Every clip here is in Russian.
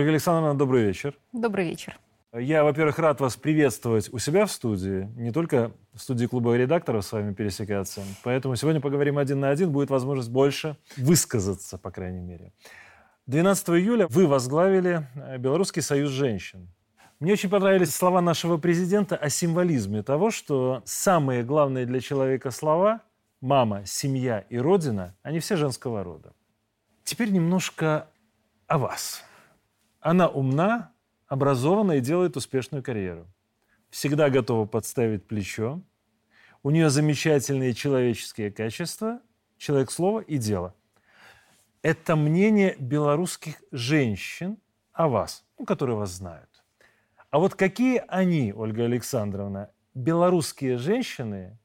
Ольга Александровна, добрый вечер. Добрый вечер. Я, во-первых, рад вас приветствовать у себя в студии, не только в студии клуба редакторов с вами пересекаться. Поэтому сегодня поговорим один на один, будет возможность больше высказаться, по крайней мере. 12 июля вы возглавили э, Белорусский союз женщин. Мне очень понравились слова нашего президента о символизме того, что самые главные для человека слова – мама, семья и родина – они все женского рода. Теперь немножко о вас. Она умна, образована и делает успешную карьеру. Всегда готова подставить плечо. У нее замечательные человеческие качества, человек слова и дела. Это мнение белорусских женщин о вас, ну, которые вас знают. А вот какие они, Ольга Александровна, белорусские женщины,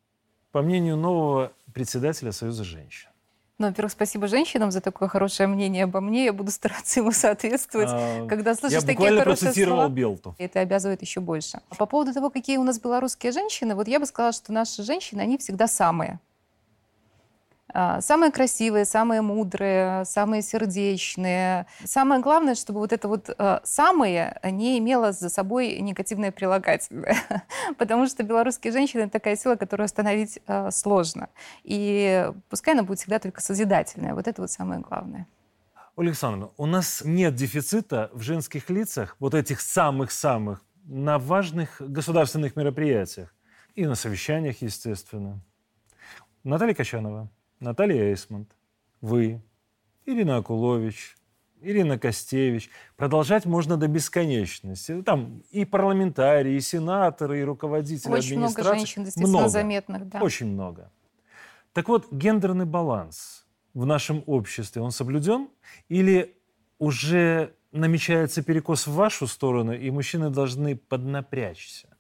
по мнению нового председателя Союза женщин? Ну, во-первых, спасибо женщинам за такое хорошее мнение обо мне. Я буду стараться ему соответствовать. А, Когда слышишь я такие хорошие процитировал слова, Белту. это обязывает еще больше. А по поводу того, какие у нас белорусские женщины, вот я бы сказала, что наши женщины, они всегда самые. А, самые красивые, самые мудрые, самые сердечные. Самое главное, чтобы вот это вот а, «самое» не имело за собой негативное прилагательное. Потому что белорусские женщины — такая сила, которую остановить а, сложно. И пускай она будет всегда только созидательная. Вот это вот самое главное. Ольга Александровна, у нас нет дефицита в женских лицах, вот этих самых-самых, на важных государственных мероприятиях. И на совещаниях, естественно. Наталья Качанова, Наталья Эйсмонт, вы, Ирина Акулович, Ирина Костевич. Продолжать можно до бесконечности. Там и парламентарии, и сенаторы, и руководители Очень администрации. много женщин, действительно, много, заметных. Да. Очень много. Так вот, гендерный баланс в нашем обществе, он соблюден? Или уже намечается перекос в вашу сторону, и мужчины должны поднапрячься?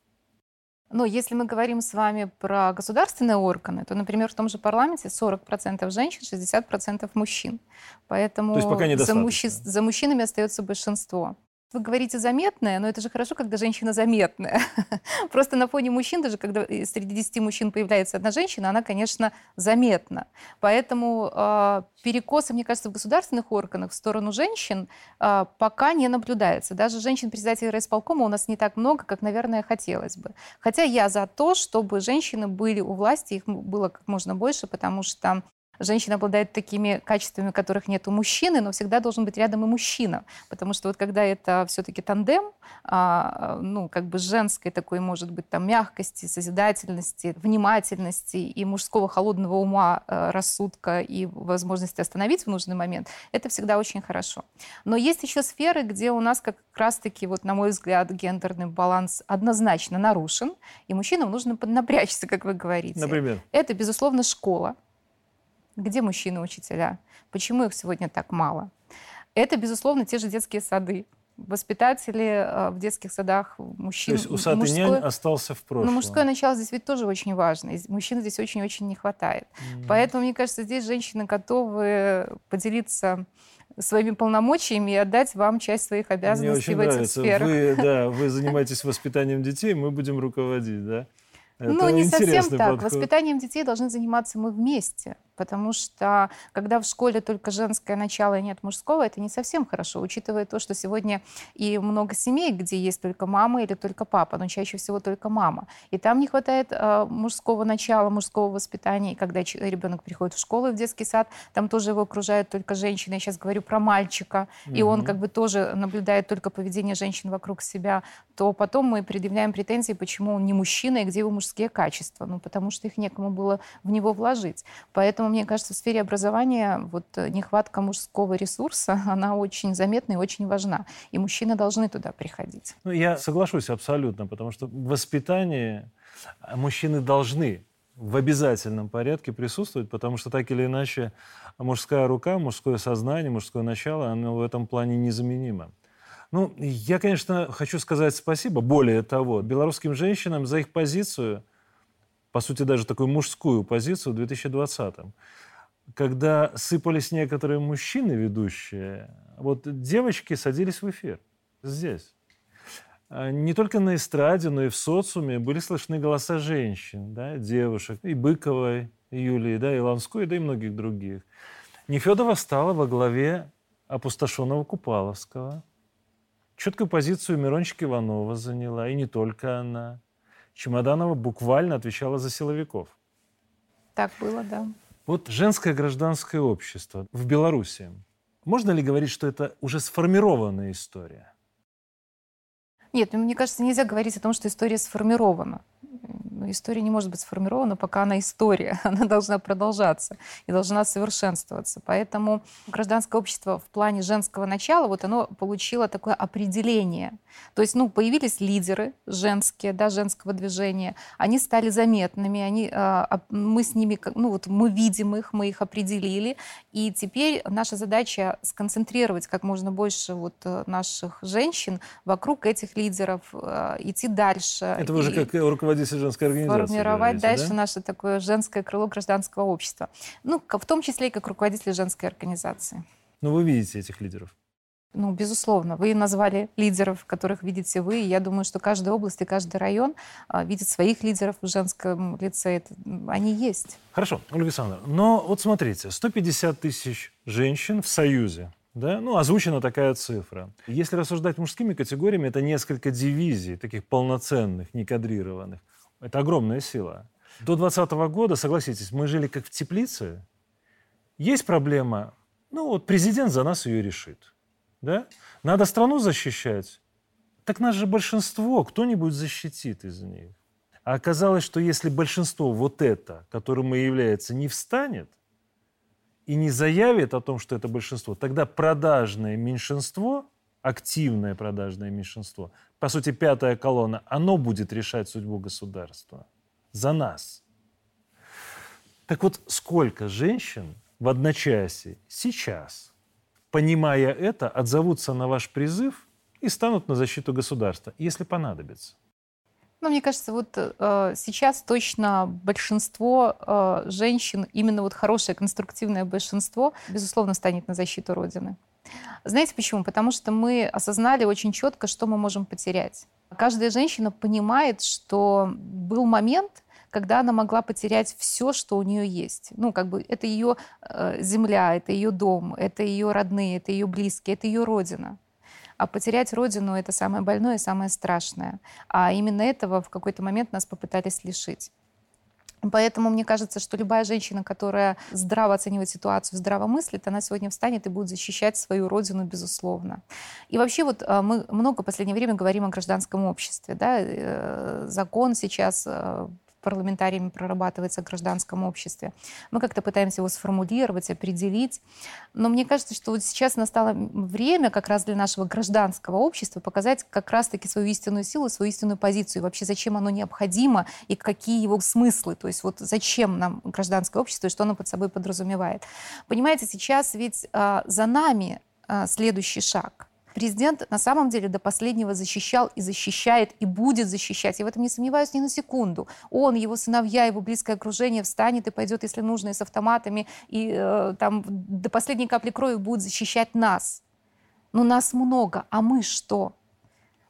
Но если мы говорим с вами про государственные органы, то, например, в том же парламенте 40% женщин, 60% мужчин. Поэтому за, мужчи... за мужчинами остается большинство. Вы говорите заметная, но это же хорошо, когда женщина заметная. Просто на фоне мужчин, даже когда среди 10 мужчин появляется одна женщина, она, конечно, заметна. Поэтому э, перекоса, мне кажется, в государственных органах в сторону женщин э, пока не наблюдается. Даже женщин-председателей райисполкома у нас не так много, как, наверное, хотелось бы. Хотя я за то, чтобы женщины были у власти, их было как можно больше, потому что Женщина обладает такими качествами, которых нет у мужчины, но всегда должен быть рядом и мужчина. Потому что вот когда это все-таки тандем, а, ну, как бы женской такой, может быть, там, мягкости, созидательности, внимательности и мужского холодного ума, э, рассудка и возможности остановить в нужный момент, это всегда очень хорошо. Но есть еще сферы, где у нас как раз-таки, вот, на мой взгляд, гендерный баланс однозначно нарушен, и мужчинам нужно поднапрячься, как вы говорите. Например? Это, безусловно, школа где мужчины-учителя? Почему их сегодня так мало? Это, безусловно, те же детские сады. Воспитатели э, в детских садах мужчин. То есть усатый мужской, нянь остался в прошлом. Но мужское начало здесь ведь тоже очень важно. Мужчин здесь очень-очень не хватает. Mm. Поэтому, мне кажется, здесь женщины готовы поделиться своими полномочиями и отдать вам часть своих обязанностей Мне очень в нравится. этих сферах. Вы, да, вы занимаетесь воспитанием детей, мы будем руководить, да? Это ну, не совсем так. Подход. Воспитанием детей должны заниматься мы вместе. Потому что когда в школе только женское начало и нет мужского, это не совсем хорошо, учитывая то, что сегодня и много семей, где есть только мама или только папа, но чаще всего только мама. И там не хватает э, мужского начала, мужского воспитания. И когда ребенок приходит в школу в детский сад, там тоже его окружают только женщины. Я сейчас говорю про мальчика, угу. и он как бы тоже наблюдает только поведение женщин вокруг себя, то потом мы предъявляем претензии, почему он не мужчина и где его мужские качества. Ну, потому что их некому было в него вложить. Поэтому Поэтому, мне кажется, в сфере образования вот э, нехватка мужского ресурса, она очень заметна и очень важна. И мужчины должны туда приходить. Ну, я соглашусь абсолютно, потому что в воспитании мужчины должны в обязательном порядке присутствовать, потому что так или иначе мужская рука, мужское сознание, мужское начало, оно в этом плане незаменимо. Ну, я, конечно, хочу сказать спасибо, более того, белорусским женщинам за их позицию – по сути, даже такую мужскую позицию в 2020-м. Когда сыпались некоторые мужчины ведущие, вот девочки садились в эфир здесь. А не только на эстраде, но и в социуме были слышны голоса женщин, да, девушек, и Быковой, и Юлии, да, и Ланской, да и многих других. Нефедова стала во главе опустошенного Купаловского. Четкую позицию Мирончик Иванова заняла, и не только она. Чемоданова буквально отвечала за силовиков. Так было, да. Вот женское гражданское общество в Беларуси. Можно ли говорить, что это уже сформированная история? Нет, ну, мне кажется, нельзя говорить о том, что история сформирована история не может быть сформирована, пока она история. Она должна продолжаться и должна совершенствоваться. Поэтому гражданское общество в плане женского начала, вот оно получило такое определение. То есть, ну, появились лидеры женские, да, женского движения, они стали заметными, они, а, мы с ними, ну, вот мы видим их, мы их определили, и теперь наша задача сконцентрировать как можно больше вот э, наших женщин вокруг этих лидеров, э, идти дальше. Это вы уже как руководитель женской организации. Формировать дальше да? наше такое женское крыло гражданского общества. Ну, в том числе и как руководитель женской организации. Ну, вы видите этих лидеров. Ну, безусловно. Вы назвали лидеров, которых видите вы. И я думаю, что каждая область и каждый район а, видит своих лидеров в женском лице. Это, они есть. Хорошо, Ольга Александровна. Но вот смотрите, 150 тысяч женщин в Союзе. Да? Ну, озвучена такая цифра. Если рассуждать мужскими категориями, это несколько дивизий, таких полноценных, некадрированных. Это огромная сила. До 2020 года, согласитесь, мы жили как в теплице. Есть проблема, ну вот президент за нас ее решит. Да? Надо страну защищать. Так нас же большинство, кто-нибудь защитит из них. А оказалось, что если большинство вот это, которым и является, не встанет и не заявит о том, что это большинство, тогда продажное меньшинство, активное продажное меньшинство, по сути, пятая колонна, оно будет решать судьбу государства за нас. Так вот, сколько женщин в одночасье сейчас, понимая это, отзовутся на ваш призыв и станут на защиту государства, если понадобится? Ну, мне кажется, вот э, сейчас точно большинство э, женщин, именно вот хорошее конструктивное большинство, безусловно, станет на защиту Родины. Знаете почему? Потому что мы осознали очень четко, что мы можем потерять. Каждая женщина понимает, что был момент, когда она могла потерять все, что у нее есть. Ну, как бы это ее э, земля, это ее дом, это ее родные, это ее близкие, это ее родина. А потерять родину — это самое больное и самое страшное. А именно этого в какой-то момент нас попытались лишить. Поэтому мне кажется, что любая женщина, которая здраво оценивает ситуацию, здраво мыслит, она сегодня встанет и будет защищать свою родину, безусловно. И вообще вот а, мы много в последнее время говорим о гражданском обществе. Да? Э, закон сейчас э, парламентариями прорабатывается в гражданском обществе. Мы как-то пытаемся его сформулировать, определить. Но мне кажется, что вот сейчас настало время как раз для нашего гражданского общества показать как раз-таки свою истинную силу, свою истинную позицию, и вообще зачем оно необходимо, и какие его смыслы. То есть вот зачем нам гражданское общество, и что оно под собой подразумевает. Понимаете, сейчас ведь а, за нами а, следующий шаг – Президент на самом деле до последнего защищал и защищает, и будет защищать. Я в этом не сомневаюсь ни на секунду. Он, его сыновья, его близкое окружение встанет и пойдет, если нужно, и с автоматами, и э, там до последней капли крови будет защищать нас. Но нас много, а мы что?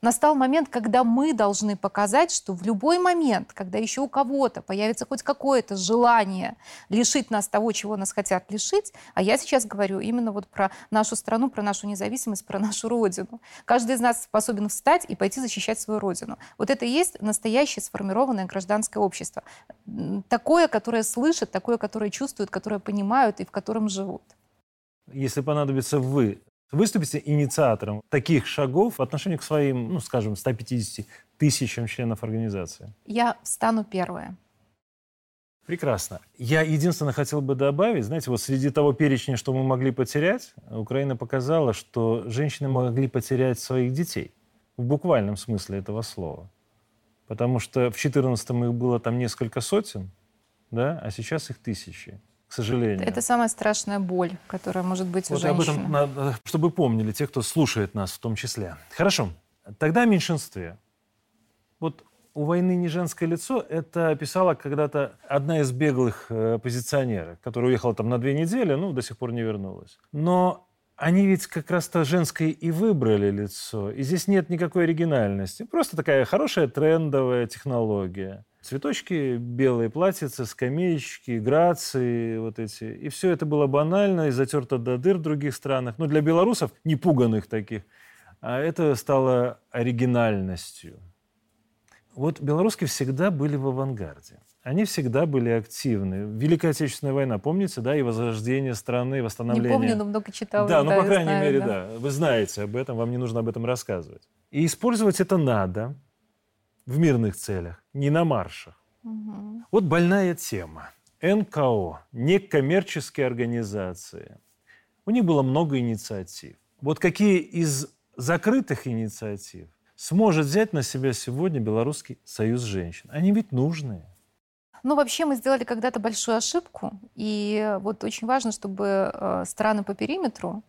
Настал момент, когда мы должны показать, что в любой момент, когда еще у кого-то появится хоть какое-то желание лишить нас того, чего нас хотят лишить, а я сейчас говорю именно вот про нашу страну, про нашу независимость, про нашу родину. Каждый из нас способен встать и пойти защищать свою родину. Вот это и есть настоящее сформированное гражданское общество. Такое, которое слышит, такое, которое чувствует, которое понимают и в котором живут. Если понадобится вы выступите инициатором таких шагов в отношении к своим, ну, скажем, 150 тысячам членов организации? Я встану первая. Прекрасно. Я единственное хотел бы добавить, знаете, вот среди того перечня, что мы могли потерять, Украина показала, что женщины могли потерять своих детей в буквальном смысле этого слова. Потому что в 14 их было там несколько сотен, да, а сейчас их тысячи к сожалению. Это самая страшная боль, которая может быть вот у женщины. об этом надо, чтобы помнили те, кто слушает нас в том числе. Хорошо. Тогда о меньшинстве. Вот у войны не женское лицо, это писала когда-то одна из беглых э, оппозиционеров, которая уехала там на две недели, ну, до сих пор не вернулась. Но они ведь как раз-то женское и выбрали лицо. И здесь нет никакой оригинальности. Просто такая хорошая трендовая технология цветочки, белые платьица, скамеечки, грации вот эти. И все это было банально и затерто до дыр в других странах. Но для белорусов, не пуганных таких, а это стало оригинальностью. Вот белорусские всегда были в авангарде. Они всегда были активны. Великая Отечественная война, помните, да, и возрождение страны, восстановление. Не помню, но много читала. Да, ну, по крайней знаю, мере, да. да. Вы знаете об этом, вам не нужно об этом рассказывать. И использовать это надо в мирных целях, не на маршах. Угу. Вот больная тема. НКО, некоммерческие организации. У них было много инициатив. Вот какие из закрытых инициатив сможет взять на себя сегодня Белорусский союз женщин? Они ведь нужные. Ну, вообще мы сделали когда-то большую ошибку, и вот очень важно, чтобы э, страны по периметру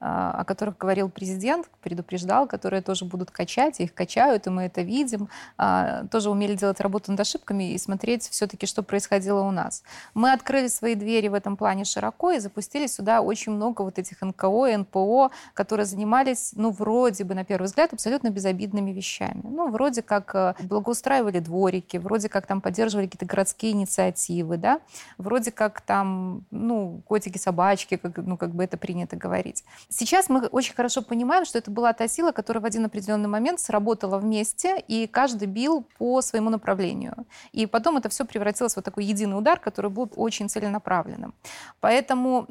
о которых говорил президент, предупреждал, которые тоже будут качать, их качают, и мы это видим, а, тоже умели делать работу над ошибками и смотреть все-таки, что происходило у нас. Мы открыли свои двери в этом плане широко и запустили сюда очень много вот этих НКО, НПО, которые занимались, ну, вроде бы, на первый взгляд, абсолютно безобидными вещами. Ну, вроде как э, благоустраивали дворики, вроде как там поддерживали какие-то городские инициативы, да, вроде как там, ну, котики-собачки, как, ну, как бы это принято говорить. Сейчас мы очень хорошо понимаем, что это была та сила, которая в один определенный момент сработала вместе, и каждый бил по своему направлению. И потом это все превратилось в вот такой единый удар, который был очень целенаправленным. Поэтому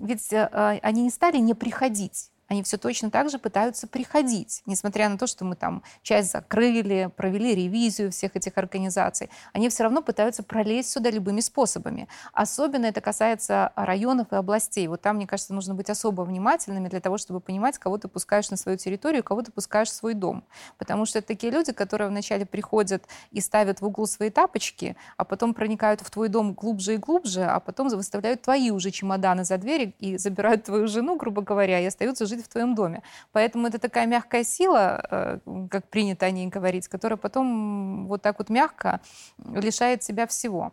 ведь э, они не стали не приходить они все точно так же пытаются приходить, несмотря на то, что мы там часть закрыли, провели ревизию всех этих организаций, они все равно пытаются пролезть сюда любыми способами. Особенно это касается районов и областей. Вот там, мне кажется, нужно быть особо внимательными для того, чтобы понимать, кого ты пускаешь на свою территорию, кого ты пускаешь в свой дом. Потому что это такие люди, которые вначале приходят и ставят в углу свои тапочки, а потом проникают в твой дом глубже и глубже, а потом выставляют твои уже чемоданы за дверь и забирают твою жену, грубо говоря, и остаются жить в твоем доме. Поэтому это такая мягкая сила, э, как принято о ней говорить, которая потом вот так вот мягко лишает себя всего.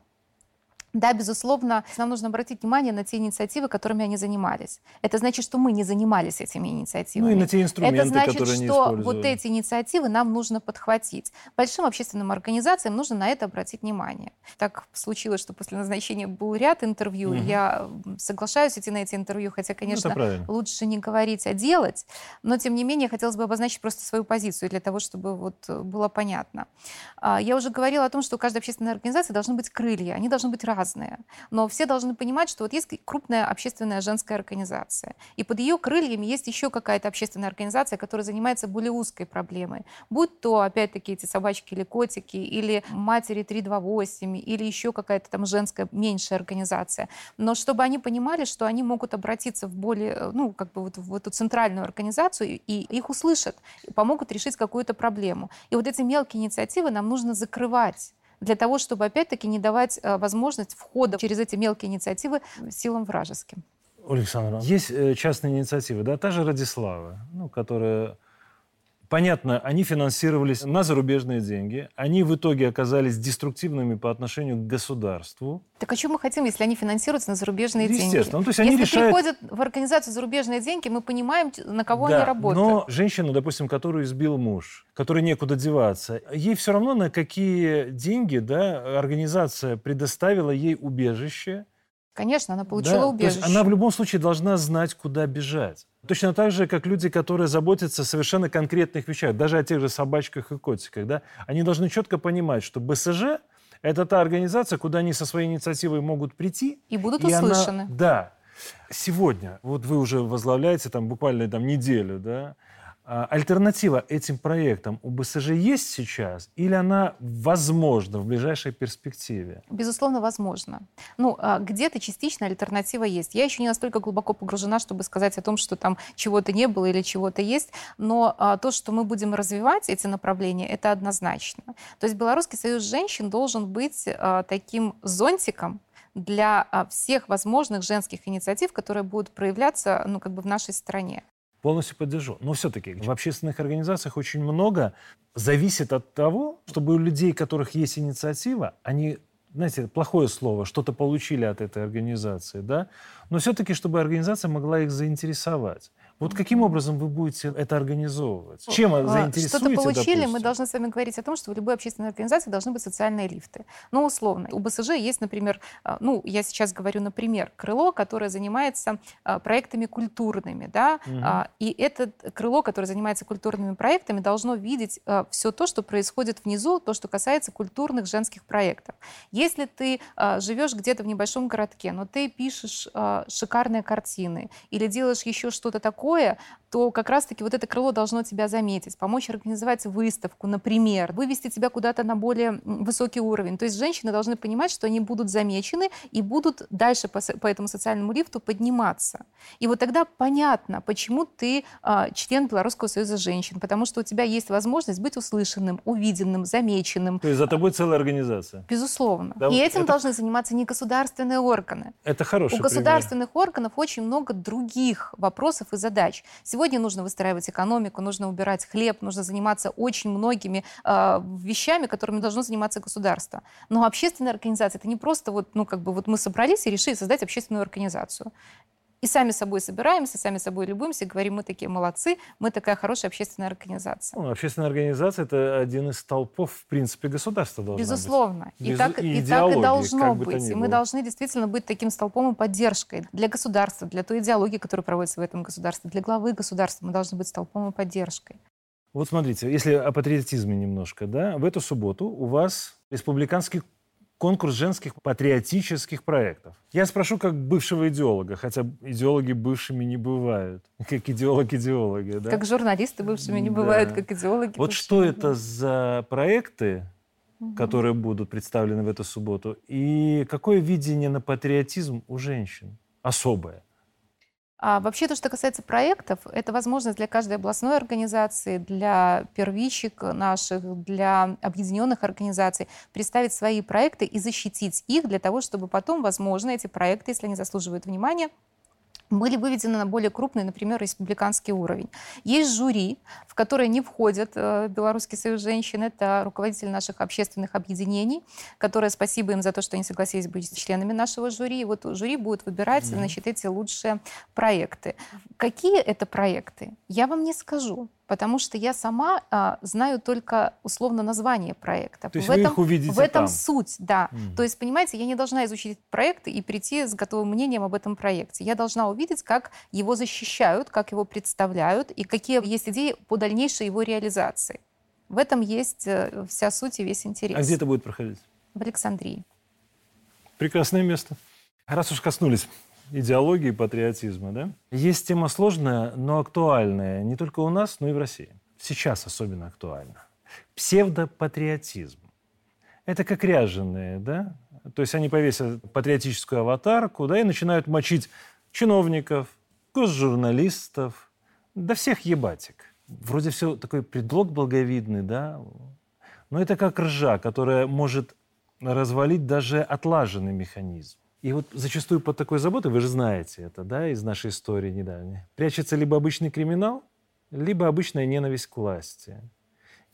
Да, безусловно, нам нужно обратить внимание на те инициативы, которыми они занимались. Это значит, что мы не занимались этими инициативами. Ну и на те инструменты, Это значит, которые что вот эти инициативы нам нужно подхватить. Большим общественным организациям нужно на это обратить внимание. Так случилось, что после назначения был ряд интервью. Угу. Я соглашаюсь идти на эти интервью, хотя, ну, конечно, ну, лучше не говорить, а делать. Но, тем не менее, хотелось бы обозначить просто свою позицию для того, чтобы вот было понятно. А, я уже говорила о том, что у каждой общественной организации должны быть крылья. Они должны быть разные разные, но все должны понимать, что вот есть крупная общественная женская организация, и под ее крыльями есть еще какая-то общественная организация, которая занимается более узкой проблемой. Будь то, опять-таки, эти собачки или котики, или матери 328, или еще какая-то там женская меньшая организация. Но чтобы они понимали, что они могут обратиться в более, ну, как бы вот в эту центральную организацию, и их услышат, и помогут решить какую-то проблему. И вот эти мелкие инициативы нам нужно закрывать для того, чтобы опять-таки не давать э, возможность входа через эти мелкие инициативы силам вражеским. Александр, есть э, частные инициативы, да, та же Радислава, ну, которая Понятно, они финансировались на зарубежные деньги. Они в итоге оказались деструктивными по отношению к государству. Так о чем мы хотим, если они финансируются на зарубежные деньги? Естественно. Ну, то есть они если решают... приходят в организацию зарубежные деньги, мы понимаем, на кого да, они работают. но женщину, допустим, которую избил муж, которой некуда деваться, ей все равно на какие деньги да, организация предоставила ей убежище, Конечно, она получила да, убежище. Она в любом случае должна знать, куда бежать. Точно так же, как люди, которые заботятся о совершенно конкретных вещах, даже о тех же собачках и котиках, да, они должны четко понимать, что БСЖ – это та организация, куда они со своей инициативой могут прийти. И будут и услышаны. Она, да. Сегодня, вот вы уже возглавляете там буквально там неделю, да, альтернатива этим проектам у БСЖ есть сейчас или она возможна в ближайшей перспективе? Безусловно, возможно. Ну, а, где-то частично альтернатива есть. Я еще не настолько глубоко погружена, чтобы сказать о том, что там чего-то не было или чего-то есть, но а, то, что мы будем развивать эти направления, это однозначно. То есть Белорусский союз женщин должен быть таким зонтиком, для всех возможных женских инициатив, которые будут проявляться ну, как бы в нашей стране. Полностью поддержу. Но все-таки в общественных организациях очень много зависит от того, чтобы у людей, у которых есть инициатива, они знаете, плохое слово, что-то получили от этой организации, да, но все-таки, чтобы организация могла их заинтересовать. Вот каким образом вы будете это организовывать? Чем А, заинтересуете, Что-то получили, мы допустим? должны с вами говорить о том, что в любой общественной организации должны быть социальные лифты. Ну, условно. У БСЖ есть, например, а, ну, я сейчас говорю, например, крыло, которое занимается а, проектами культурными, да. А, и это крыло, которое занимается культурными проектами, должно видеть все то, что происходит внизу, то, что касается культурных женских проектов. Если ты живешь где-то в небольшом городке, но ты пишешь шикарные картины или делаешь еще что-то такое, то как раз-таки вот это крыло должно тебя заметить, помочь организовать выставку, например, вывести тебя куда-то на более высокий уровень. То есть женщины должны понимать, что они будут замечены и будут дальше по, по этому социальному лифту подниматься. И вот тогда понятно, почему ты а, член Белорусского союза женщин, потому что у тебя есть возможность быть услышанным, увиденным, замеченным. То есть за тобой целая организация. Безусловно. Да, и этим это- должны заниматься не государственные органы. Это хороший У пример. государственных органов очень много других вопросов и задач. Сегодня нужно выстраивать экономику, нужно убирать хлеб, нужно заниматься очень многими э, вещами, которыми должно заниматься государство. Но общественная организация это не просто вот, ну как бы вот мы собрались и решили создать общественную организацию. И сами собой собираемся, сами собой любуемся, и говорим, мы такие молодцы, мы такая хорошая общественная организация. Ну, общественная организация – это один из столпов, в принципе, государства должна быть. Безусловно. И, так, и и так и должно как бы быть. И мы было. должны действительно быть таким столпом и поддержкой для государства, для той идеологии, которая проводится в этом государстве, для главы государства. Мы должны быть столпом и поддержкой. Вот смотрите, если о патриотизме немножко, да, в эту субботу у вас республиканский конкурс женских патриотических проектов. Я спрошу как бывшего идеолога, хотя идеологи бывшими не бывают, как идеолог-идеологи, да? Как журналисты бывшими не Да. бывают, как идеологи. Вот что это бывают. за проекты, Мгм. которые будут представлены в эту субботу, и какое видение на патриотизм у женщин особое? А вообще то, что касается проектов, это возможность для каждой областной организации, для первичек наших, для объединенных организаций представить свои проекты и защитить их для того, чтобы потом, возможно, эти проекты, если они заслуживают внимания, были выведены на более крупный, например, республиканский уровень. Есть жюри, в которое не входят э, Белорусский союз женщин, это руководители наших общественных объединений, которые, спасибо им за то, что они согласились быть членами нашего жюри. И вот жюри будет выбирать, значит, эти лучшие проекты. Какие это проекты, я вам не скажу, потому что я сама а, знаю только условно название проекта. То есть в вы этом, их увидите в этом там? суть, да. Мгм. То есть, понимаете, я не должна изучить проект и прийти с готовым мнением об этом проекте. Я должна увидеть, как его защищают, как его представляют и какие есть идеи по дальнейшей его реализации. В этом есть э, вся суть и весь интерес. А где это будет проходить? В Александрии. Прекрасное место. Раз уж коснулись идеологии патриотизма, да? Есть тема сложная, но актуальная не только у нас, но и в России. Сейчас особенно актуальна. Псевдопатриотизм. Это как ряженые, да? То есть они повесят патриотическую аватарку, да, и начинают мочить чиновников, госжурналистов, да всех ебатик. Вроде все такой предлог благовидный, да? Но это как ржа, которая может развалить даже отлаженный механизм. И вот зачастую под такой заботой, вы же знаете это, да, из нашей истории недавней, прячется либо обычный криминал, либо обычная ненависть к власти.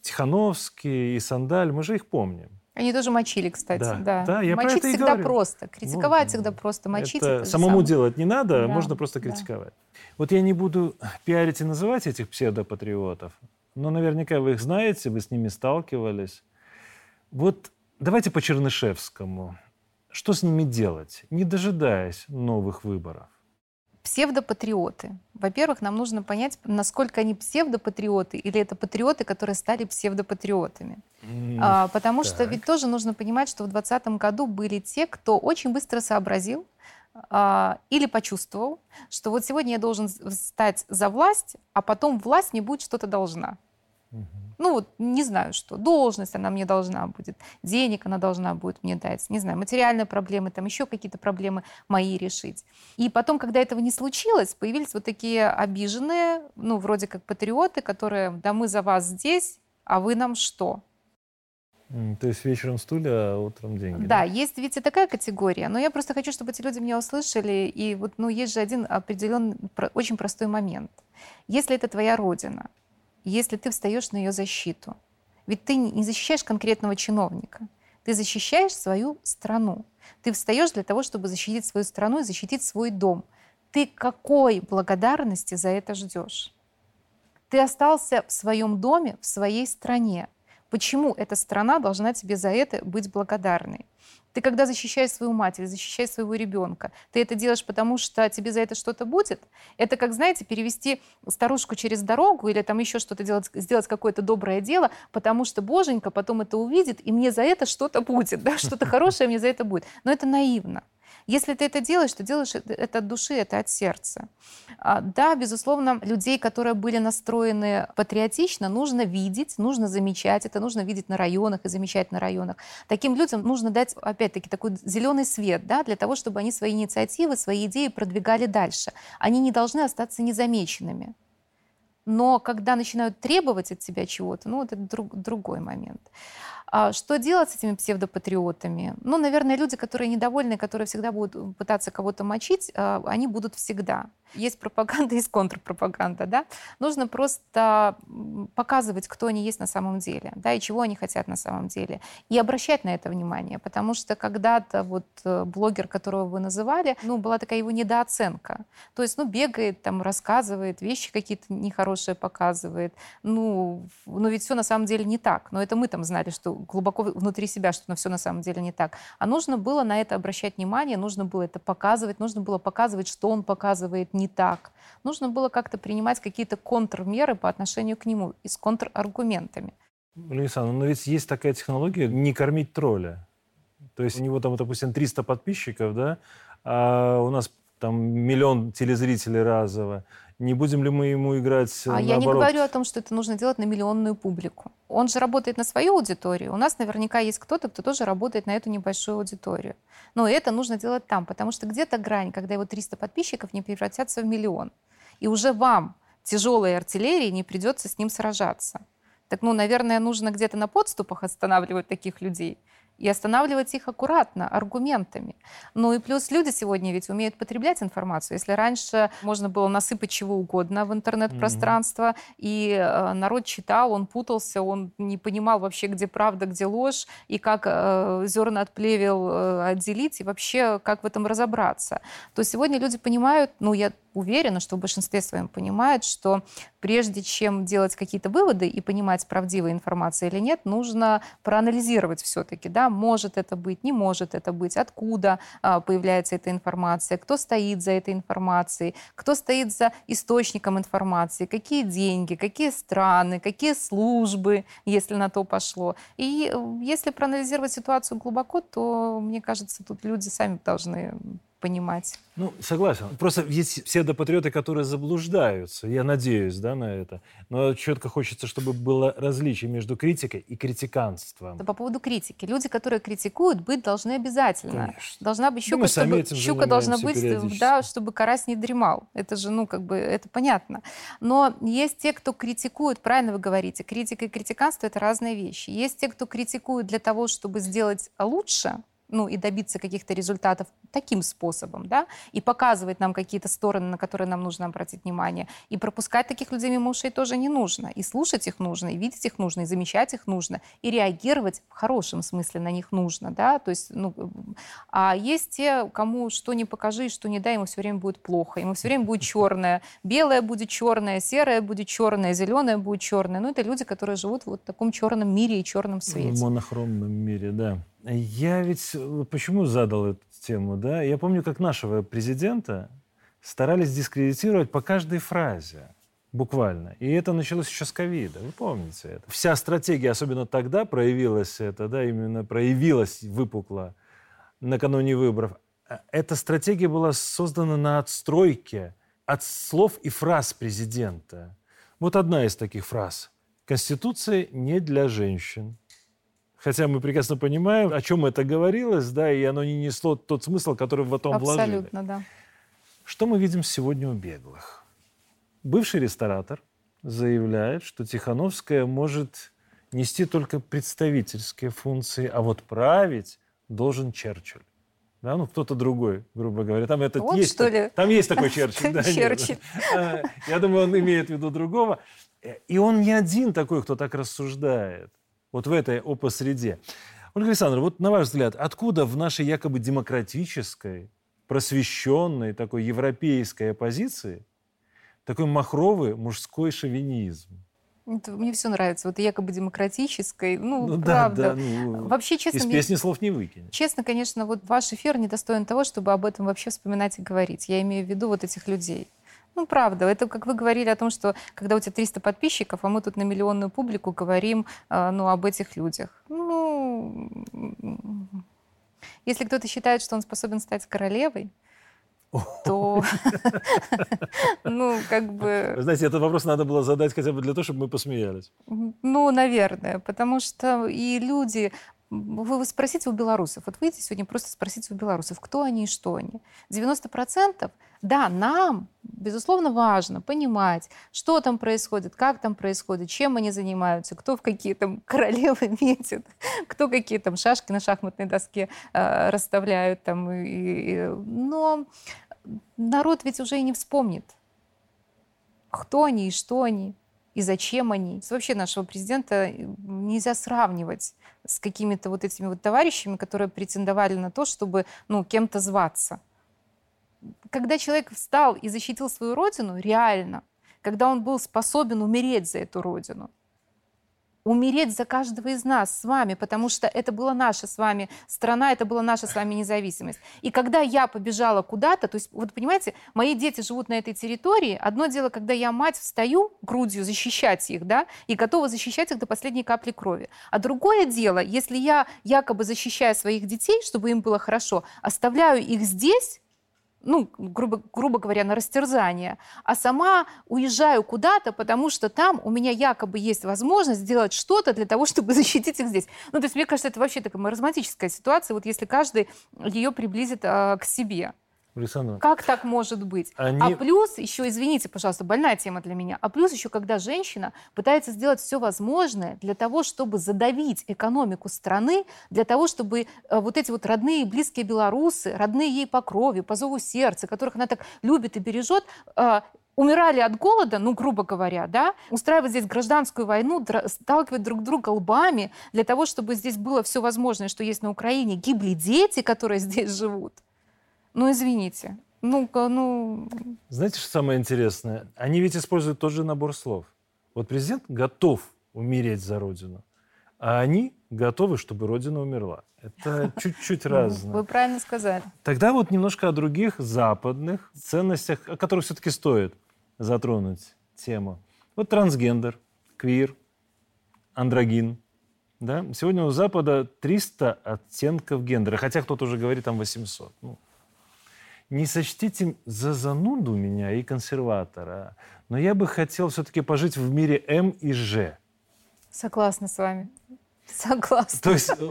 Тихановский и Сандаль, мы же их помним. Они тоже мочили, кстати. Да, Да, да, я про Мочить всегда говорю. просто. Критиковать Вот. всегда просто. Мочить это это самому самое. делать не надо, Да, можно просто да. критиковать. Вот я не буду пиарить и называть этих псевдопатриотов, но наверняка вы их знаете, вы с ними сталкивались. Вот давайте по Чернышевскому. Что с ними делать, не дожидаясь новых выборов? Псевдопатриоты. Во-первых, нам нужно понять, насколько они псевдопатриоты или это патриоты, которые стали псевдопатриотами. М, А, потому что так. ведь тоже нужно понимать, что в 2020 году были те, кто очень быстро сообразил а, или почувствовал, что вот сегодня я должен с- стать за власть, а потом власть мне будет что-то должна. Мгм. Ну вот не знаю что, должность она мне должна будет, денег она должна будет мне дать, не знаю, материальные проблемы, там еще какие-то проблемы мои решить. И потом, когда этого не случилось, появились вот такие обиженные, ну вроде как патриоты, которые, да мы за вас здесь, а вы нам что? То есть вечером стулья, а утром деньги. Да, есть ведь и такая категория, но я просто хочу, чтобы эти люди меня услышали. И вот, ну, есть же один определенный, очень простой момент. Если это твоя родина, если ты встаешь на ее защиту, ведь ты не защищаешь конкретного чиновника, ты защищаешь свою страну. Ты встаешь для того, чтобы защитить свою страну и защитить свой дом. ты какой благодарности за это ждешь? Ты остался в своем доме, в своей стране. Почему эта страна должна тебе за это быть благодарной? Ты когда защищаешь свою мать или защищаешь своего ребенка, ты это делаешь потому, что тебе за это что-то будет? Это как, знаете, перевести старушку через дорогу или там еще что-то делать, сделать какое-то доброе дело, потому что Боженька потом это увидит, и мне за это что-то будет, да, что-то хорошее мне за это будет. Но это наивно. Если ты это делаешь, то делаешь это от души, это от сердца. А, да, безусловно, людей, которые были настроены патриотично, нужно видеть, нужно замечать, это нужно видеть на районах и замечать на районах. Таким людям нужно дать, опять-таки, такой зеленый свет, да, для того, чтобы они свои инициативы, свои идеи продвигали дальше. Они не должны остаться незамеченными. Но когда начинают требовать от тебя чего-то, ну, это друг, другой момент. А что делать с этими псевдопатриотами? Ну, наверное, люди, которые недовольны, которые всегда будут пытаться кого-то мочить, а, они будут всегда. Есть пропаганда, есть контрпропаганда, да? Нужно просто показывать, кто они есть на самом деле, да, и чего они хотят на самом деле. И обращать на это внимание, потому что когда-то вот э, блогер, которого вы называли, ну, была такая его недооценка. То есть, ну, бегает, там, рассказывает, вещи какие-то нехорошие показывает. Ну, но ведь все на самом деле не так. Но это мы там знали, что глубоко внутри себя, что на все на самом деле не так. А нужно было на это обращать внимание, нужно было это показывать, нужно было показывать, что он показывает не так. Нужно было как-то принимать какие-то контрмеры по отношению к нему и с контраргументами. Александр, но ведь есть такая технология не кормить тролля. То есть у него там, допустим, 300 подписчиков, да, а у нас там миллион телезрителей разово. Не будем ли мы ему играть А наоборот? я не говорю о том, что это нужно делать на миллионную публику. Он же работает на свою аудиторию. У нас наверняка есть кто-то, кто тоже работает на эту небольшую аудиторию. Но это нужно делать там, потому что где-то грань, когда его 300 подписчиков не превратятся в миллион. И уже вам, тяжелой артиллерии, не придется с ним сражаться. Так, ну, наверное, нужно где-то на подступах останавливать таких людей – и останавливать их аккуратно, аргументами. Ну и плюс люди сегодня ведь умеют потреблять информацию. Если раньше можно было насыпать чего угодно в интернет-пространство, mm-hmm. и э, народ читал, он путался, он не понимал вообще, где правда, где ложь, и как э, зерна от плевел э, отделить, и вообще как в этом разобраться, то сегодня люди понимают, ну я уверена, что в большинстве своем понимают, что прежде чем делать какие-то выводы и понимать, правдивая информация или нет, нужно проанализировать все-таки, да, может это быть, не может это быть, откуда а, появляется эта информация, кто стоит за этой информацией, кто стоит за источником информации, какие деньги, какие страны, какие службы, если на то пошло. И э, если проанализировать ситуацию глубоко, то, мне кажется, тут люди сами должны понимать. Ну, согласен. Просто есть псевдопатриоты, которые заблуждаются. Я надеюсь да, на это. Но четко хочется, чтобы было различие между критикой и критиканством. Да, по поводу критики. Люди, которые критикуют, быть должны обязательно. Конечно. Должна быть щука, чтобы, щука должна быть, да, чтобы карась не дремал. Это же, ну, как бы, это понятно. Но есть те, кто критикует, правильно вы говорите, критика и критиканство — это разные вещи. Есть те, кто критикует для того, чтобы сделать лучше, ну, и добиться каких-то результатов таким способом, да, и показывать нам какие-то стороны, на которые нам нужно обратить внимание. И пропускать таких людей мимо ушей тоже не нужно. И слушать их нужно, и видеть их нужно, и замечать их нужно, и реагировать в хорошем смысле на них нужно, да, то есть, ну, а есть те, кому что не покажи, что не дай, ему все время будет плохо, ему все время будет черное, белое будет черное, серое будет черное, зеленое будет черное, ну, это люди, которые живут вот в таком черном мире и черном свете. В монохромном мире, да. Я ведь э, почему задал эту тему, да? Я помню, как нашего президента старались дискредитировать по каждой фразе. Буквально. И это началось еще с ковида. Вы помните это. Вся стратегия, особенно тогда проявилась это, да, именно проявилась выпукло накануне выборов. Э, эта стратегия была создана на отстройке от слов и фраз президента. Вот одна из таких фраз. Конституция не для женщин. Хотя мы прекрасно понимаем, о чем это говорилось, да, и оно не несло тот смысл, который в этом вложили. Абсолютно, да. Что мы видим сегодня у беглых? Бывший ресторатор заявляет, что Тихановская может нести только представительские функции, а вот править должен Черчилль. Да, ну кто-то другой, грубо говоря. Там этот вот, есть, что ли? Там есть такой Черчилль. Да, Черчилль. Я думаю, он имеет в виду другого. И он не один такой, кто так рассуждает вот в этой опосреде. Ольга Александровна, вот на ваш взгляд, откуда в нашей якобы демократической, просвещенной, такой европейской оппозиции, такой махровый мужской шовинизм. Это, мне все нравится. Вот якобы демократической. Ну, ну правда. Да, да, ну, вообще, честно... Из песни мне, слов не выкинешь. Честно, конечно, вот ваш эфир не достоин того, чтобы об этом вообще вспоминать и говорить. Я имею в виду вот этих людей. Ну, правда. Это как вы говорили о том, что когда у тебя 300 подписчиков, а мы тут на миллионную публику говорим а, ну, об этих людях. Ну, если кто-то считает, что он способен стать королевой, то, ну, как бы... Знаете, этот вопрос надо было задать хотя бы для того, чтобы мы посмеялись. Ну, наверное, потому что и люди вы, спросите у белорусов, вот выйдите сегодня, просто спросите у белорусов, кто они и что они. 90% да, нам, безусловно, важно понимать, что там происходит, как там происходит, чем они занимаются, кто в какие там королевы метит, кто какие там шашки на шахматной доске э, расставляют там. И, и, но народ ведь уже и не вспомнит, кто они и что они и зачем они. Вообще нашего президента э, нельзя сравнивать с какими-то вот этими вот товарищами, которые претендовали на то, чтобы ну, кем-то зваться. Когда человек встал и защитил свою родину, реально, когда он был способен умереть за эту родину – умереть за каждого из нас с вами, потому что это была наша с вами страна, это была наша с вами независимость. И когда я побежала куда-то, то есть, вот понимаете, мои дети живут на этой территории, одно дело, когда я мать встаю грудью защищать их, да, и готова защищать их до последней капли крови. А другое дело, если я якобы защищая своих детей, чтобы им было хорошо, оставляю их здесь, ну, грубо, грубо говоря, на растерзание, а сама уезжаю куда-то, потому что там у меня якобы есть возможность сделать что-то для того, чтобы защитить их здесь. Ну, то есть, мне кажется, это вообще такая маразматическая ситуация, вот если каждый ее приблизит а, к себе. Александра. Как так может быть? Они... А плюс еще, извините, пожалуйста, больная тема для меня, а плюс еще, когда женщина пытается сделать все возможное для того, чтобы задавить экономику страны, для того, чтобы э, вот эти вот родные и близкие белорусы, родные ей по крови, по зову сердца, которых она так любит и бережет, э, умирали от голода, ну, грубо говоря, да, устраивать здесь гражданскую войну, сталкивать друг друга лбами для того, чтобы здесь было все возможное, что есть на Украине, гибли дети, которые здесь живут. Ну, извините. Ну-ка, ну... Знаете, что самое интересное? Они ведь используют тот же набор слов. Вот президент готов умереть за Родину, а они готовы, чтобы Родина умерла. Это чуть-чуть разное. Вы правильно сказали. Тогда вот немножко о других западных ценностях, о которых все-таки стоит затронуть тему. Вот трансгендер, квир, андрогин. Да? Сегодня у Запада 300 оттенков гендера, хотя кто-то уже говорит там 800. Ну, не сочтите за зануду меня и консерватора, но я бы хотел все-таки пожить в мире М и Ж. Согласна с вами. Согласна. То есть э,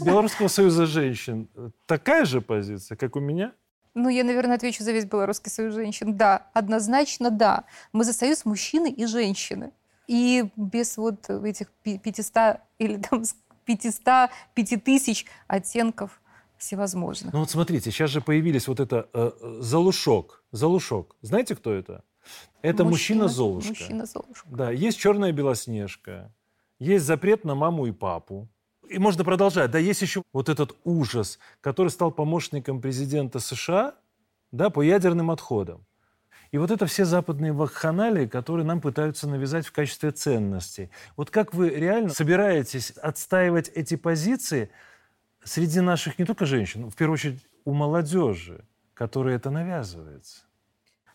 у Белорусского союза женщин такая же позиция, как у меня? Ну, я, наверное, отвечу за весь Белорусский союз женщин. Да, однозначно да. Мы за союз мужчины и женщины. И без вот этих 500 или там 500, 5000 оттенков всевозможных. Ну вот смотрите, сейчас же появились вот это э, залушок. Залушок. Знаете, кто это? Это мужчина-золушка. Мужчина-золушка. Да, есть черная белоснежка, есть запрет на маму и папу. И можно продолжать. Да, есть еще вот этот ужас, который стал помощником президента США да, по ядерным отходам. И вот это все западные вакханалии, которые нам пытаются навязать в качестве ценностей. Вот как вы реально собираетесь отстаивать эти позиции – среди наших не только женщин, в первую очередь у молодежи, которой это навязывается.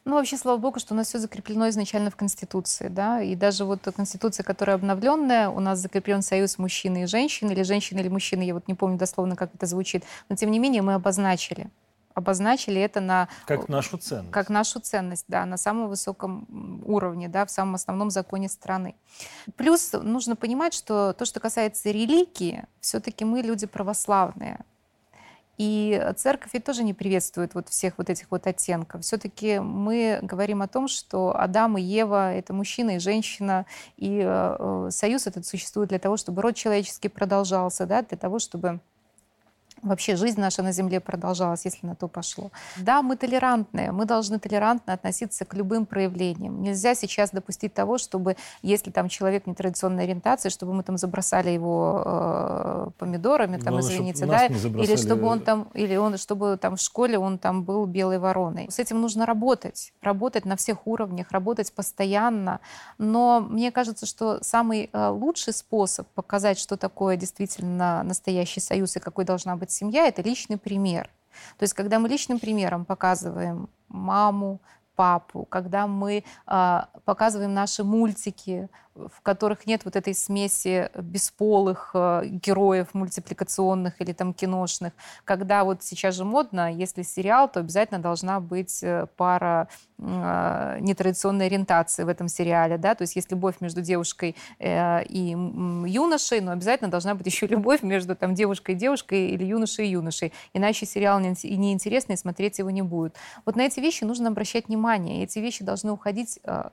Ну, вообще, слава богу, что у нас все закреплено изначально в Конституции, да, и даже вот Конституция, которая обновленная, у нас закреплен союз мужчины и женщины, или женщины или мужчины, я вот не помню дословно, как это звучит, но тем не менее мы обозначили обозначили это на... Как нашу ценность. Как нашу ценность, да, на самом высоком уровне, да, в самом основном законе страны. Плюс нужно понимать, что то, что касается религии, все-таки мы люди православные. И церковь ведь тоже не приветствует вот всех вот этих вот оттенков. Все-таки мы говорим о том, что Адам и Ева — это мужчина и женщина, и э, союз этот существует для того, чтобы род человеческий продолжался, да, для того, чтобы вообще жизнь наша на Земле продолжалась, если на то пошло. Да, мы толерантные, мы должны толерантно относиться к любым проявлениям. Нельзя сейчас допустить того, чтобы, если там человек нетрадиционной ориентации, чтобы мы там забросали его э, помидорами, там, Главное, извините, да, или чтобы он там, или он, чтобы там в школе он там был белой вороной. С этим нужно работать, работать на всех уровнях, работать постоянно. Но мне кажется, что самый э, лучший способ показать, что такое действительно настоящий союз и какой должна быть семья — это личный пример. То есть, когда мы личным примером показываем маму, папу, когда мы э, показываем наши мультики, в которых нет вот этой смеси бесполых э, героев мультипликационных или там киношных, когда вот сейчас же модно, если сериал, то обязательно должна быть э, пара э, нетрадиционной ориентации в этом сериале, да, то есть есть любовь между девушкой э, и юношей, но обязательно должна быть еще любовь между там девушкой и девушкой или юношей и юношей, иначе сериал неинтересный, смотреть его не будет. Вот на эти вещи нужно обращать внимание, эти вещи должны уходить э,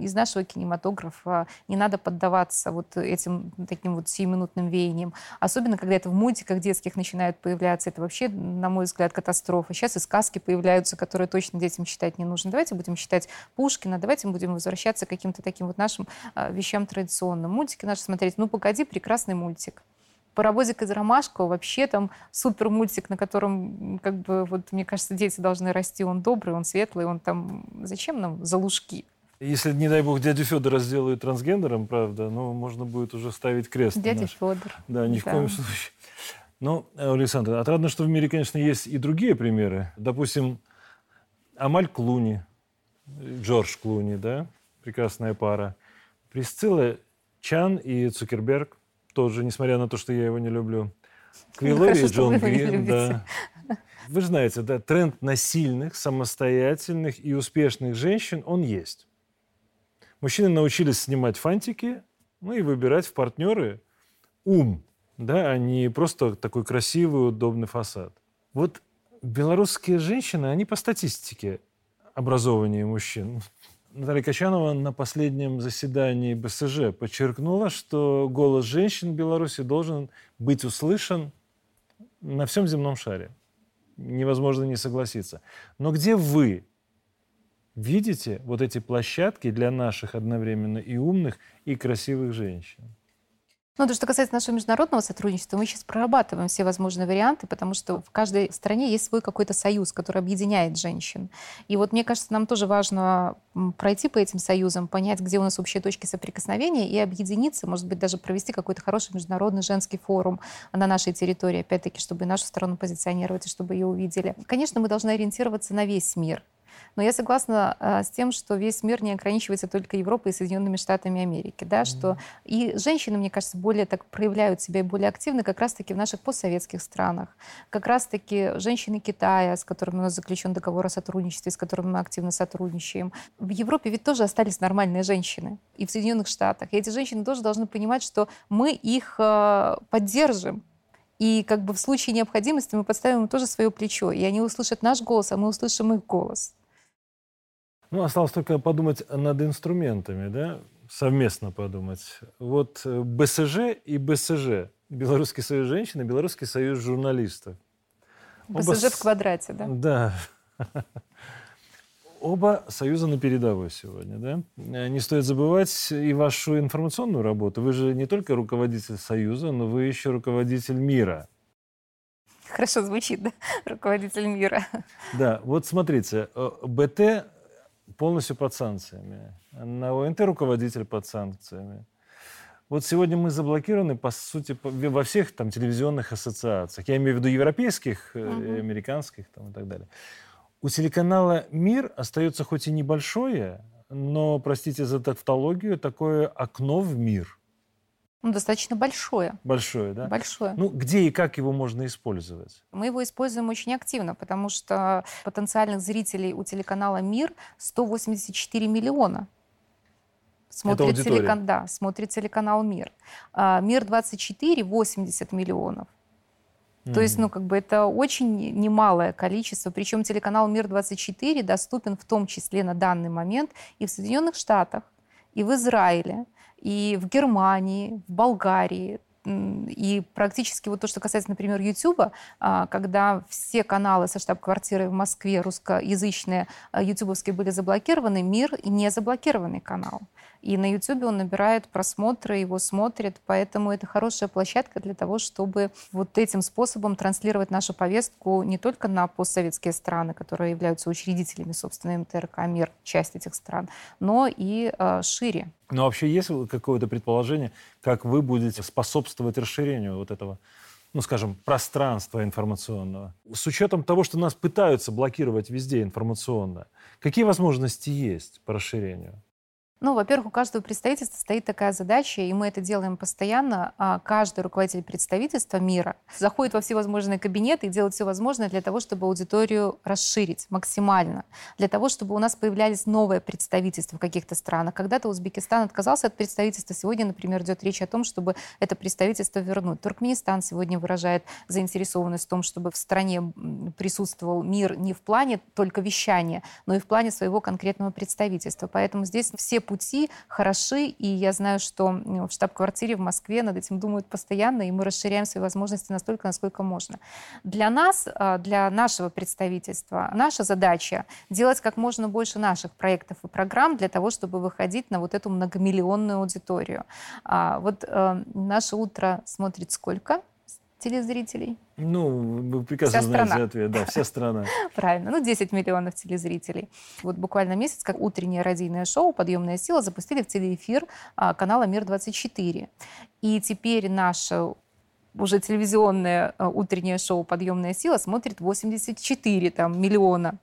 из нашего кинематографа, не надо поддаваться вот этим таким вот сиюминутным веяниям. Особенно, когда это в мультиках детских начинает появляться. Это вообще, на мой взгляд, катастрофа. Сейчас и сказки появляются, которые точно детям читать не нужно. Давайте будем читать Пушкина, давайте будем возвращаться к каким-то таким вот нашим э, вещам традиционным. Мультики наши смотреть. Ну, погоди, прекрасный мультик. Паровозик из Ромашкова вообще там супер мультик, на котором, как бы, вот, мне кажется, дети должны расти. Он добрый, он светлый, он там... Зачем нам залужки? Если, не дай бог, дядю Федора сделают трансгендером, правда, ну, можно будет уже ставить крест. Дядя наш. Федор. Да, ни да. в коем случае. Ну, Александр, отрадно, что в мире, конечно, есть и другие примеры. Допустим, Амаль Клуни, Джордж Клуни, да, прекрасная пара. Присцилла Чан и Цукерберг, тоже, несмотря на то, что я его не люблю. Квиллери и Джон Грин, да. Вы знаете, да, тренд на сильных, самостоятельных и успешных женщин, он есть. Мужчины научились снимать фантики, ну и выбирать в партнеры ум, да, а не просто такой красивый, удобный фасад. Вот белорусские женщины, они по статистике образованнее мужчин. Наталья Качанова на последнем заседании БСЖ подчеркнула, что голос женщин в Беларуси должен быть услышан на всем земном шаре. Невозможно не согласиться. Но где вы видите вот эти площадки для наших одновременно и умных, и красивых женщин? Ну, то, что касается нашего международного сотрудничества, мы сейчас прорабатываем все возможные варианты, потому что в каждой стране есть свой какой-то союз, который объединяет женщин. И вот мне кажется, нам тоже важно пройти по этим союзам, понять, где у нас общие точки соприкосновения и объединиться, может быть, даже провести какой-то хороший международный женский форум на нашей территории, опять-таки, чтобы нашу страну позиционировать и чтобы ее увидели. Конечно, мы должны ориентироваться на весь мир. Но я согласна э, с тем, что весь мир не ограничивается только Европой и Соединенными Штатами Америки, да, mm-hmm. что и женщины, мне кажется, более так проявляют себя и более активно как раз-таки в наших постсоветских странах. Как раз-таки женщины Китая, с которыми у нас заключен договор о сотрудничестве, с которыми мы активно сотрудничаем. В Европе ведь тоже остались нормальные женщины, и в Соединенных Штатах. И эти женщины тоже должны понимать, что мы их э, поддержим, и как бы в случае необходимости мы подставим им тоже свое плечо. И они услышат наш голос, а мы услышим их голос. Ну, осталось только подумать над инструментами, да, совместно подумать. Вот э, БСЖ и БСЖ, Белорусский союз женщин и Белорусский союз журналистов. БСЖ Оба... в квадрате, да? Да. Оба союза на передовой сегодня, да? Э, не стоит забывать и вашу информационную работу. Вы же не только руководитель союза, но вы еще руководитель мира. Хорошо звучит, да? Руководитель мира. Да, вот смотрите, э, БТ полностью под санкциями. На ОНТ руководитель под санкциями. Вот сегодня мы заблокированы, по сути, во всех там телевизионных ассоциациях. Я имею в виду европейских, uh-huh. американских там, и так далее. У телеканала «Мир» остается хоть и небольшое, но, простите за тавтологию, такое окно в мир – ну, достаточно большое. Большое, да? Большое. Ну, где и как его можно использовать? Мы его используем очень активно, потому что потенциальных зрителей у телеканала «Мир» 184 миллиона. Смотрит, телекан... да, смотрит телеканал «Мир». А, «Мир-24» 80 миллионов. Mm-hmm. То есть, ну, как бы это очень немалое количество. Причем телеканал «Мир-24» доступен в том числе на данный момент и в Соединенных Штатах, и в Израиле, и в Германии, в Болгарии, и практически вот то, что касается, например, YouTube, а, когда все каналы со штаб-квартиры в Москве русскоязычные ютубовские были заблокированы, мир не заблокированный канал. И на YouTube он набирает просмотры, его смотрят, поэтому это хорошая площадка для того, чтобы вот этим способом транслировать нашу повестку не только на постсоветские страны, которые являются учредителями, собственно, МТРК «Мир», часть этих стран, но и э, шире. Но вообще есть какое-то предположение, как вы будете способствовать расширению вот этого ну, скажем, пространства информационного. С учетом того, что нас пытаются блокировать везде информационно, какие возможности есть по расширению? Ну, во-первых, у каждого представительства стоит такая задача, и мы это делаем постоянно. А каждый руководитель представительства мира заходит во всевозможные кабинеты и делает все возможное для того, чтобы аудиторию расширить максимально, для того, чтобы у нас появлялись новые представительства в каких-то странах. Когда-то Узбекистан отказался от представительства. Сегодня, например, идет речь о том, чтобы это представительство вернуть. Туркменистан сегодня выражает заинтересованность в том, чтобы в стране присутствовал мир не в плане только вещания, но и в плане своего конкретного представительства. Поэтому здесь все пути хороши, и я знаю, что в штаб-квартире в Москве над этим думают постоянно, и мы расширяем свои возможности настолько, насколько можно. Для нас, а, для нашего представительства, наша задача делать как можно больше наших проектов и программ для того, чтобы выходить на вот эту многомиллионную аудиторию. А, вот э, наше утро смотрит сколько? Телезрителей? Ну, вы прекрасно вся знаете страна. ответ. Да, вся страна. Правильно. Ну, 10 миллионов телезрителей. Вот буквально месяц, как утреннее радийное шоу «Подъемная сила» запустили в телеэфир а, канала «Мир-24». И теперь наше уже телевизионное а, утреннее шоу «Подъемная сила» смотрит 84 там, миллиона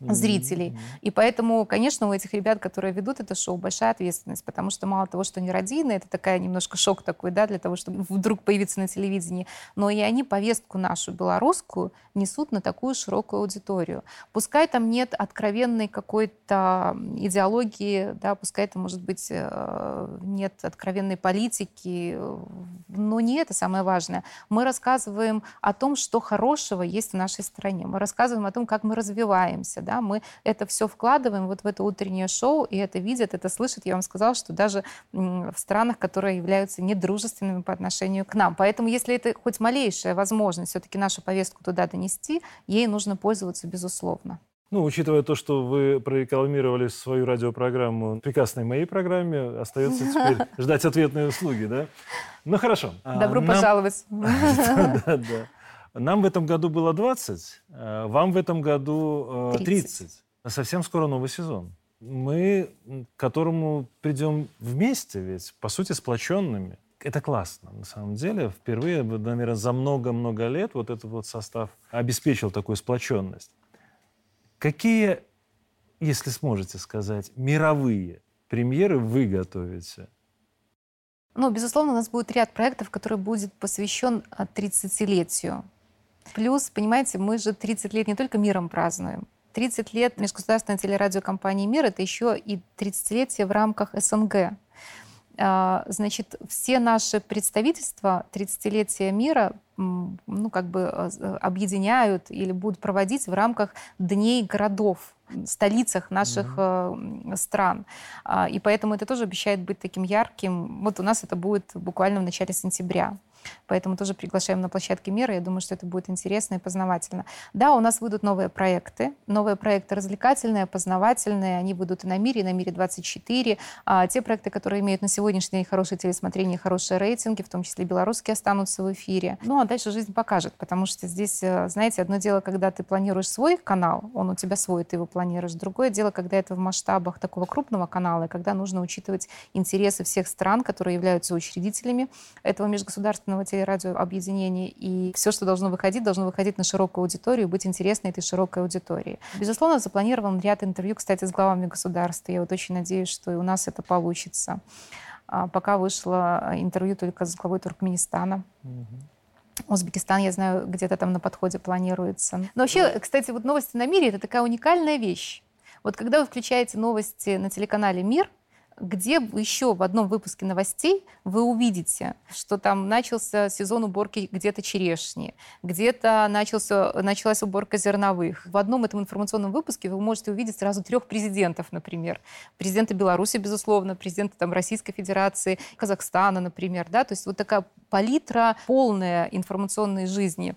зрителей. Mm-hmm. И поэтому, конечно, у этих ребят, которые ведут это шоу, большая ответственность, потому что мало того, что они родийные, это такая немножко шок такой, да, для того, чтобы вдруг появиться на телевидении, но и они повестку нашу белорусскую несут на такую широкую аудиторию. Пускай там нет откровенной какой-то идеологии, да, пускай это, может быть, э, нет откровенной политики, но не это самое важное. Мы рассказываем о том, что хорошего есть в нашей стране. Мы рассказываем о том, как мы развиваемся, да, мы это все вкладываем вот в это утреннее шоу, и это видят, это слышат. Я вам сказала, что даже в странах, которые являются недружественными по отношению к нам. Поэтому, если это хоть малейшая возможность все-таки нашу повестку туда донести, ей нужно пользоваться безусловно. Ну, учитывая то, что вы прорекламировали свою радиопрограмму прекрасной моей программе, остается теперь ждать ответные услуги, да? Ну, хорошо. А, Добро пожаловать. Да, да. Нам в этом году было 20, э, вам в этом году 30. Э, 30. Совсем скоро новый сезон. Мы к которому придем вместе, ведь, по сути, сплоченными. Это классно, на самом деле. Впервые, наверное, за много-много лет вот этот вот состав обеспечил такую сплоченность. Какие, если сможете сказать, мировые премьеры вы готовите? Ну, безусловно, у нас будет ряд проектов, который будет посвящен 30-летию Плюс, понимаете, мы же 30 лет не только миром празднуем. 30 лет межгосударственной телерадиокомпании «Мир» — это еще и 30-летие в рамках СНГ. А, значит, все наши представительства 30-летия мира ну, как бы э, объединяют или будут проводить в рамках дней городов столицах наших mm-hmm. стран. А, и поэтому это тоже обещает быть таким ярким. Вот у нас это будет буквально в начале сентября. Поэтому тоже приглашаем на площадке мира. Я думаю, что это будет интересно и познавательно. Да, у нас выйдут новые проекты. Новые проекты развлекательные, познавательные. Они выйдут и на мире, и на мире 24. А те проекты, которые имеют на сегодняшний день хорошее телесмотрение, хорошие рейтинги, в том числе белорусские, останутся в эфире. Ну, а дальше жизнь покажет, потому что здесь, э, знаете, одно дело, когда ты планируешь свой канал, он у тебя свой, ты его планируешь. Другое дело, когда это в масштабах такого крупного канала, и когда нужно учитывать интересы всех стран, которые являются учредителями этого межгосударственного национального телерадиообъединения, и все, что должно выходить, должно выходить на широкую аудиторию, быть интересно этой широкой аудитории. Безусловно, запланирован ряд интервью, кстати, с главами государства. Я вот очень надеюсь, что и у нас это получится. А пока вышло интервью только с главой Туркменистана. Узбекистан, я знаю, где-то там на подходе планируется. Но вообще, кстати, вот новости на мире — это такая уникальная вещь. Вот когда вы включаете новости на телеканале «Мир», где еще в одном выпуске новостей вы увидите, что там начался сезон уборки где-то черешни, где-то началась уборка зерновых. В одном этом информационном выпуске вы можете увидеть сразу трех президентов, например. Президента Беларуси, безусловно, президента там, Российской Федерации, Казахстана, например. Да? То есть вот такая палитра полная информационной жизни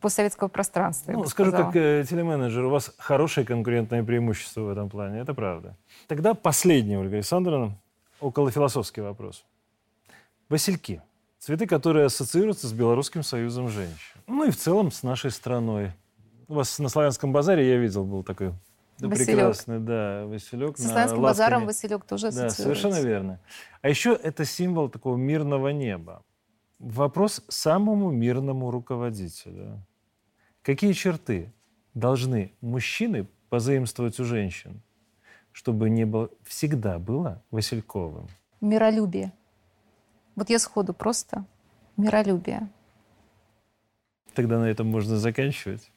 постсоветского пространства. Ну, скажу, как э, телеменеджер, у вас хорошее конкурентное преимущество в этом плане, это правда. Тогда последний, Ольга Александровна, околофилософский вопрос. Васильки. Цветы, которые ассоциируются с Белорусским союзом женщин. Ну и в целом с нашей страной. У вас на Славянском базаре, я видел, был такой да, прекрасный, да, Василек. Со Славянским базаром Василек тоже Да, совершенно верно. А еще это символ такого мирного неба. Вопрос самому мирному руководителю. Какие черты должны мужчины позаимствовать у женщин, чтобы не было, всегда было Васильковым? Миролюбие. Вот я сходу просто миролюбие. Тогда на этом можно заканчивать.